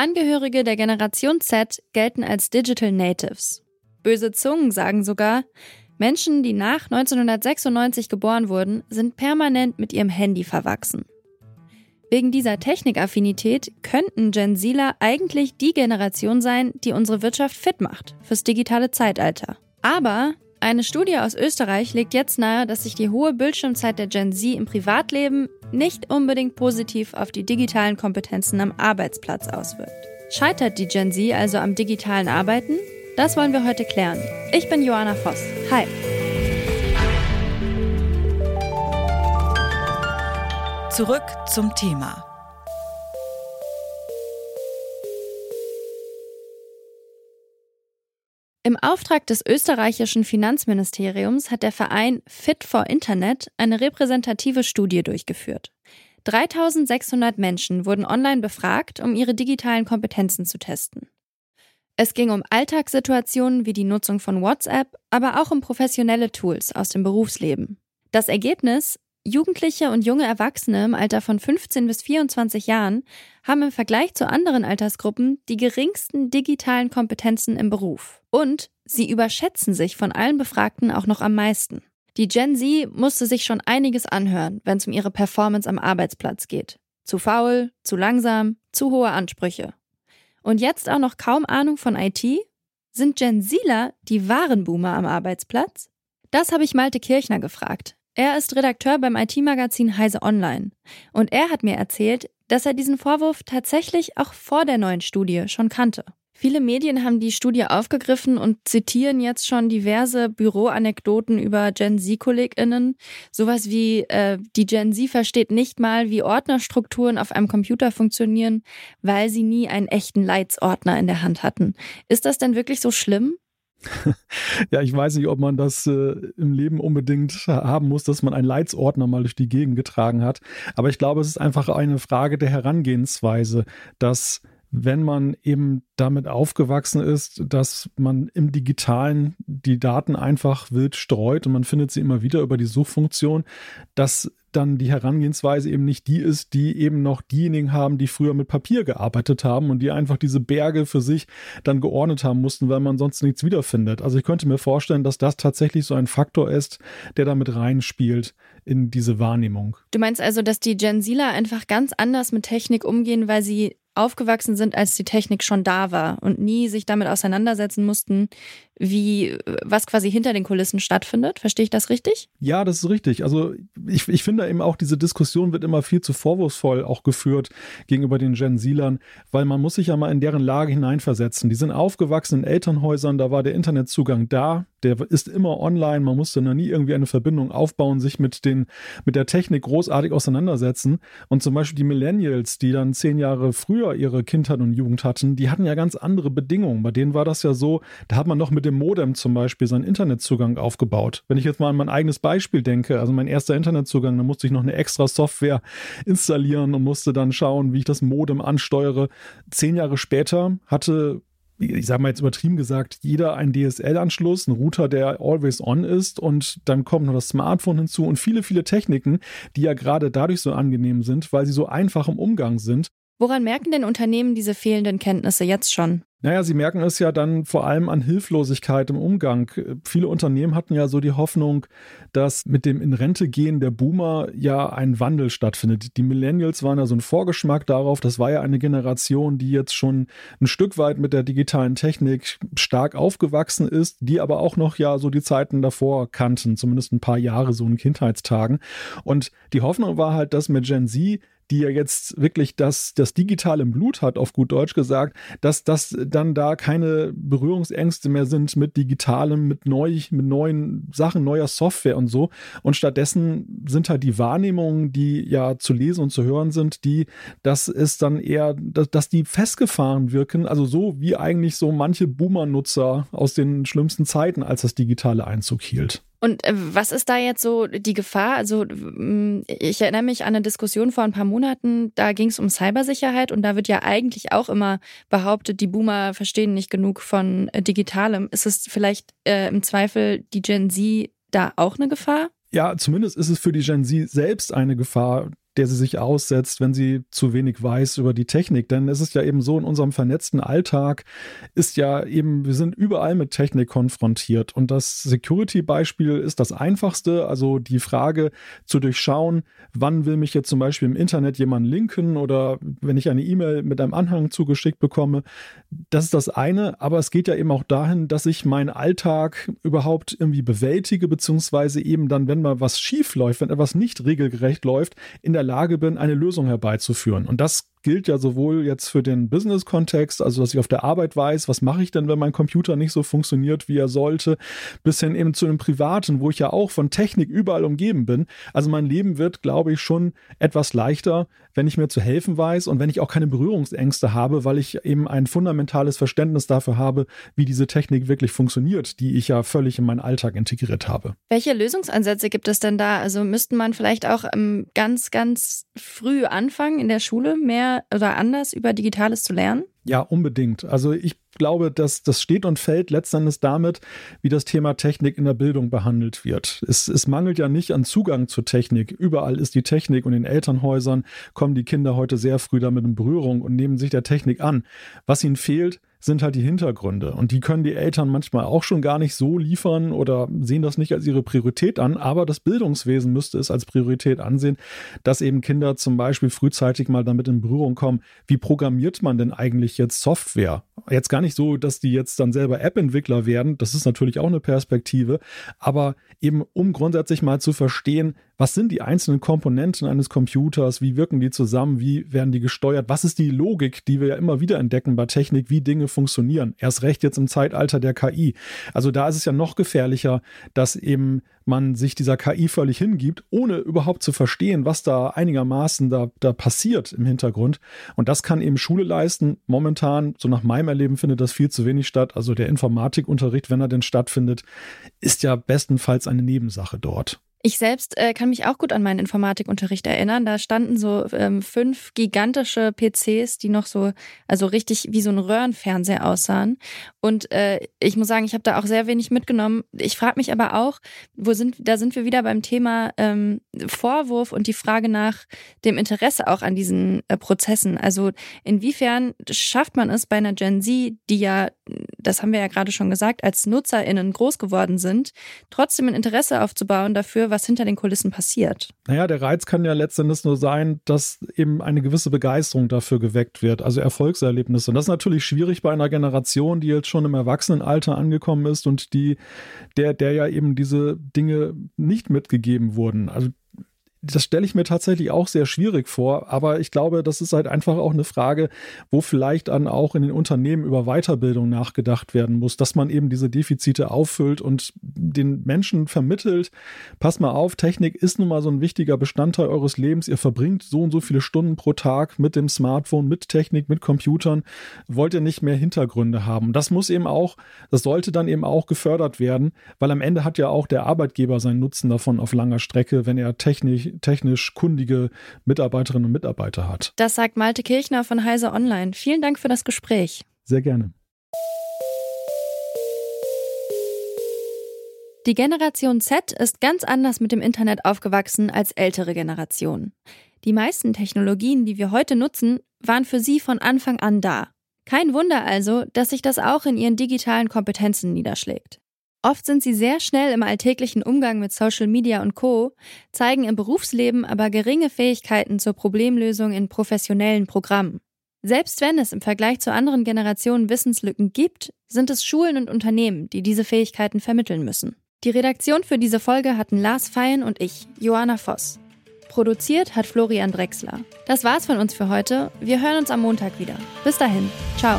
Angehörige der Generation Z gelten als Digital Natives. Böse Zungen sagen sogar, Menschen, die nach 1996 geboren wurden, sind permanent mit ihrem Handy verwachsen. Wegen dieser Technikaffinität könnten Gen Zler eigentlich die Generation sein, die unsere Wirtschaft fit macht fürs digitale Zeitalter. Aber eine Studie aus Österreich legt jetzt nahe, dass sich die hohe Bildschirmzeit der Gen Z im Privatleben nicht unbedingt positiv auf die digitalen Kompetenzen am Arbeitsplatz auswirkt. Scheitert die Gen Z also am digitalen Arbeiten? Das wollen wir heute klären. Ich bin Joanna Voss. Hi. Zurück zum Thema. Im Auftrag des österreichischen Finanzministeriums hat der Verein Fit for Internet eine repräsentative Studie durchgeführt. 3600 Menschen wurden online befragt, um ihre digitalen Kompetenzen zu testen. Es ging um Alltagssituationen wie die Nutzung von WhatsApp, aber auch um professionelle Tools aus dem Berufsleben. Das Ergebnis? Jugendliche und junge Erwachsene im Alter von 15 bis 24 Jahren haben im Vergleich zu anderen Altersgruppen die geringsten digitalen Kompetenzen im Beruf. Und sie überschätzen sich von allen Befragten auch noch am meisten. Die Gen Z musste sich schon einiges anhören, wenn es um ihre Performance am Arbeitsplatz geht. Zu faul, zu langsam, zu hohe Ansprüche. Und jetzt auch noch kaum Ahnung von IT? Sind Gen Zler die wahren Boomer am Arbeitsplatz? Das habe ich Malte Kirchner gefragt. Er ist Redakteur beim IT-Magazin Heise Online. Und er hat mir erzählt, dass er diesen Vorwurf tatsächlich auch vor der neuen Studie schon kannte. Viele Medien haben die Studie aufgegriffen und zitieren jetzt schon diverse Büroanekdoten über Gen Z-KollegInnen. Sowas wie, äh, die Gen Z versteht nicht mal, wie Ordnerstrukturen auf einem Computer funktionieren, weil sie nie einen echten Leitsordner in der Hand hatten. Ist das denn wirklich so schlimm? Ja, ich weiß nicht, ob man das äh, im Leben unbedingt haben muss, dass man einen Leitsordner mal durch die Gegend getragen hat. Aber ich glaube, es ist einfach eine Frage der Herangehensweise, dass wenn man eben damit aufgewachsen ist, dass man im digitalen die Daten einfach wild streut und man findet sie immer wieder über die Suchfunktion, dass dann die Herangehensweise eben nicht die ist, die eben noch diejenigen haben, die früher mit Papier gearbeitet haben und die einfach diese Berge für sich dann geordnet haben mussten, weil man sonst nichts wiederfindet. Also ich könnte mir vorstellen, dass das tatsächlich so ein Faktor ist, der damit reinspielt in diese Wahrnehmung. Du meinst also, dass die Gen Zler einfach ganz anders mit Technik umgehen, weil sie aufgewachsen sind, als die Technik schon da war und nie sich damit auseinandersetzen mussten, wie was quasi hinter den Kulissen stattfindet. Verstehe ich das richtig? Ja, das ist richtig. Also ich, ich finde eben auch, diese Diskussion wird immer viel zu vorwurfsvoll auch geführt gegenüber den Gen Silern, weil man muss sich ja mal in deren Lage hineinversetzen. Die sind aufgewachsen in Elternhäusern, da war der Internetzugang da, der ist immer online, man musste noch nie irgendwie eine Verbindung aufbauen, sich mit, den, mit der Technik großartig auseinandersetzen. Und zum Beispiel die Millennials, die dann zehn Jahre früher ihre Kindheit und Jugend hatten, die hatten ja ganz andere Bedingungen. Bei denen war das ja so, da hat man noch mit dem Modem zum Beispiel seinen Internetzugang aufgebaut. Wenn ich jetzt mal an mein eigenes Beispiel denke, also mein erster Internetzugang, da musste ich noch eine extra Software installieren und musste dann schauen, wie ich das Modem ansteuere. Zehn Jahre später hatte ich sage mal jetzt übertrieben gesagt, jeder einen DSL-Anschluss, ein Router, der always on ist und dann kommt noch das Smartphone hinzu und viele, viele Techniken, die ja gerade dadurch so angenehm sind, weil sie so einfach im Umgang sind. Woran merken denn Unternehmen diese fehlenden Kenntnisse jetzt schon? Naja, Sie merken es ja dann vor allem an Hilflosigkeit im Umgang. Viele Unternehmen hatten ja so die Hoffnung, dass mit dem in Rente gehen der Boomer ja ein Wandel stattfindet. Die Millennials waren ja so ein Vorgeschmack darauf. Das war ja eine Generation, die jetzt schon ein Stück weit mit der digitalen Technik stark aufgewachsen ist, die aber auch noch ja so die Zeiten davor kannten, zumindest ein paar Jahre so in Kindheitstagen. Und die Hoffnung war halt, dass mit Gen Z die ja jetzt wirklich das, das Digital im Blut hat, auf gut Deutsch gesagt, dass das dann da keine Berührungsängste mehr sind mit Digitalem, mit, neu, mit neuen Sachen, neuer Software und so. Und stattdessen sind halt die Wahrnehmungen, die ja zu lesen und zu hören sind, die, dass es dann eher, dass, dass die festgefahren wirken, also so wie eigentlich so manche Boomer-Nutzer aus den schlimmsten Zeiten, als das digitale Einzug hielt. Und äh, was ist da jetzt so die Gefahr? Also ich erinnere mich an eine Diskussion vor ein paar Monaten, da ging es um Cybersicherheit und da wird ja eigentlich auch immer behauptet, die Boomer verstehen nicht genug von äh, Digitalem. Ist es vielleicht äh, im Zweifel die Gen Z da auch eine Gefahr? Ja, zumindest ist es für die Gen Z selbst eine Gefahr, der sie sich aussetzt, wenn sie zu wenig weiß über die Technik. Denn es ist ja eben so, in unserem vernetzten Alltag ist ja eben, wir sind überall mit Technik konfrontiert. Und das Security-Beispiel ist das einfachste. Also die Frage zu durchschauen, wann will mich jetzt zum Beispiel im Internet jemand linken oder wenn ich eine E-Mail mit einem Anhang zugeschickt bekomme. Das ist das eine. Aber es geht ja eben auch dahin, dass ich meinen Alltag überhaupt irgendwie bewältige, beziehungsweise eben dann, wenn mal was schief läuft, wenn etwas nicht regelgerecht läuft, in der Lage bin, eine Lösung herbeizuführen. Und das gilt ja sowohl jetzt für den Business-Kontext, also dass ich auf der Arbeit weiß, was mache ich denn, wenn mein Computer nicht so funktioniert, wie er sollte, bis hin eben zu einem privaten, wo ich ja auch von Technik überall umgeben bin. Also mein Leben wird, glaube ich, schon etwas leichter, wenn ich mir zu helfen weiß und wenn ich auch keine Berührungsängste habe, weil ich eben ein fundamentales Verständnis dafür habe, wie diese Technik wirklich funktioniert, die ich ja völlig in meinen Alltag integriert habe. Welche Lösungsansätze gibt es denn da? Also müsste man vielleicht auch ähm, ganz, ganz früh anfangen in der Schule, mehr oder anders über Digitales zu lernen? Ja, unbedingt. Also ich glaube, dass das steht und fällt letztendlich damit, wie das Thema Technik in der Bildung behandelt wird. Es, es mangelt ja nicht an Zugang zur Technik. Überall ist die Technik und in Elternhäusern kommen die Kinder heute sehr früh damit in Berührung und nehmen sich der Technik an. Was ihnen fehlt, sind halt die Hintergründe. Und die können die Eltern manchmal auch schon gar nicht so liefern oder sehen das nicht als ihre Priorität an. Aber das Bildungswesen müsste es als Priorität ansehen, dass eben Kinder zum Beispiel frühzeitig mal damit in Berührung kommen. Wie programmiert man denn eigentlich jetzt Software? Jetzt gar nicht so, dass die jetzt dann selber App-Entwickler werden. Das ist natürlich auch eine Perspektive. Aber eben um grundsätzlich mal zu verstehen, was sind die einzelnen Komponenten eines Computers, wie wirken die zusammen, wie werden die gesteuert, was ist die Logik, die wir ja immer wieder entdecken bei Technik, wie Dinge funktionieren. Erst recht jetzt im Zeitalter der KI. Also da ist es ja noch gefährlicher, dass eben man sich dieser KI völlig hingibt, ohne überhaupt zu verstehen, was da einigermaßen da, da passiert im Hintergrund. Und das kann eben Schule leisten. Momentan, so nach meinem Erleben, findet das viel zu wenig statt. Also der Informatikunterricht, wenn er denn stattfindet, ist ja bestenfalls eine Nebensache dort. Ich selbst äh, kann mich auch gut an meinen Informatikunterricht erinnern. Da standen so ähm, fünf gigantische PCs, die noch so, also richtig wie so ein Röhrenfernseher aussahen. Und äh, ich muss sagen, ich habe da auch sehr wenig mitgenommen. Ich frage mich aber auch, wo sind, da sind wir wieder beim Thema ähm, Vorwurf und die Frage nach dem Interesse auch an diesen äh, Prozessen. Also inwiefern schafft man es bei einer Gen Z, die ja, das haben wir ja gerade schon gesagt, als NutzerInnen groß geworden sind, trotzdem ein Interesse aufzubauen dafür, was hinter den Kulissen passiert. Naja, der Reiz kann ja letztendlich nur sein, dass eben eine gewisse Begeisterung dafür geweckt wird, also Erfolgserlebnisse. Und das ist natürlich schwierig bei einer Generation, die jetzt schon im Erwachsenenalter angekommen ist und die, der, der ja eben diese Dinge nicht mitgegeben wurden. Also das stelle ich mir tatsächlich auch sehr schwierig vor, aber ich glaube, das ist halt einfach auch eine Frage, wo vielleicht dann auch in den Unternehmen über Weiterbildung nachgedacht werden muss, dass man eben diese Defizite auffüllt und den Menschen vermittelt, pass mal auf, Technik ist nun mal so ein wichtiger Bestandteil eures Lebens, ihr verbringt so und so viele Stunden pro Tag mit dem Smartphone, mit Technik, mit Computern, wollt ihr nicht mehr Hintergründe haben. Das muss eben auch, das sollte dann eben auch gefördert werden, weil am Ende hat ja auch der Arbeitgeber seinen Nutzen davon auf langer Strecke, wenn er Technik technisch kundige Mitarbeiterinnen und Mitarbeiter hat. Das sagt Malte Kirchner von Heise Online. Vielen Dank für das Gespräch. Sehr gerne. Die Generation Z ist ganz anders mit dem Internet aufgewachsen als ältere Generationen. Die meisten Technologien, die wir heute nutzen, waren für sie von Anfang an da. Kein Wunder also, dass sich das auch in ihren digitalen Kompetenzen niederschlägt. Oft sind sie sehr schnell im alltäglichen Umgang mit Social Media und Co, zeigen im Berufsleben aber geringe Fähigkeiten zur Problemlösung in professionellen Programmen. Selbst wenn es im Vergleich zu anderen Generationen Wissenslücken gibt, sind es Schulen und Unternehmen, die diese Fähigkeiten vermitteln müssen. Die Redaktion für diese Folge hatten Lars Feyen und ich, Joanna Voss. Produziert hat Florian Drexler. Das war's von uns für heute. Wir hören uns am Montag wieder. Bis dahin. Ciao.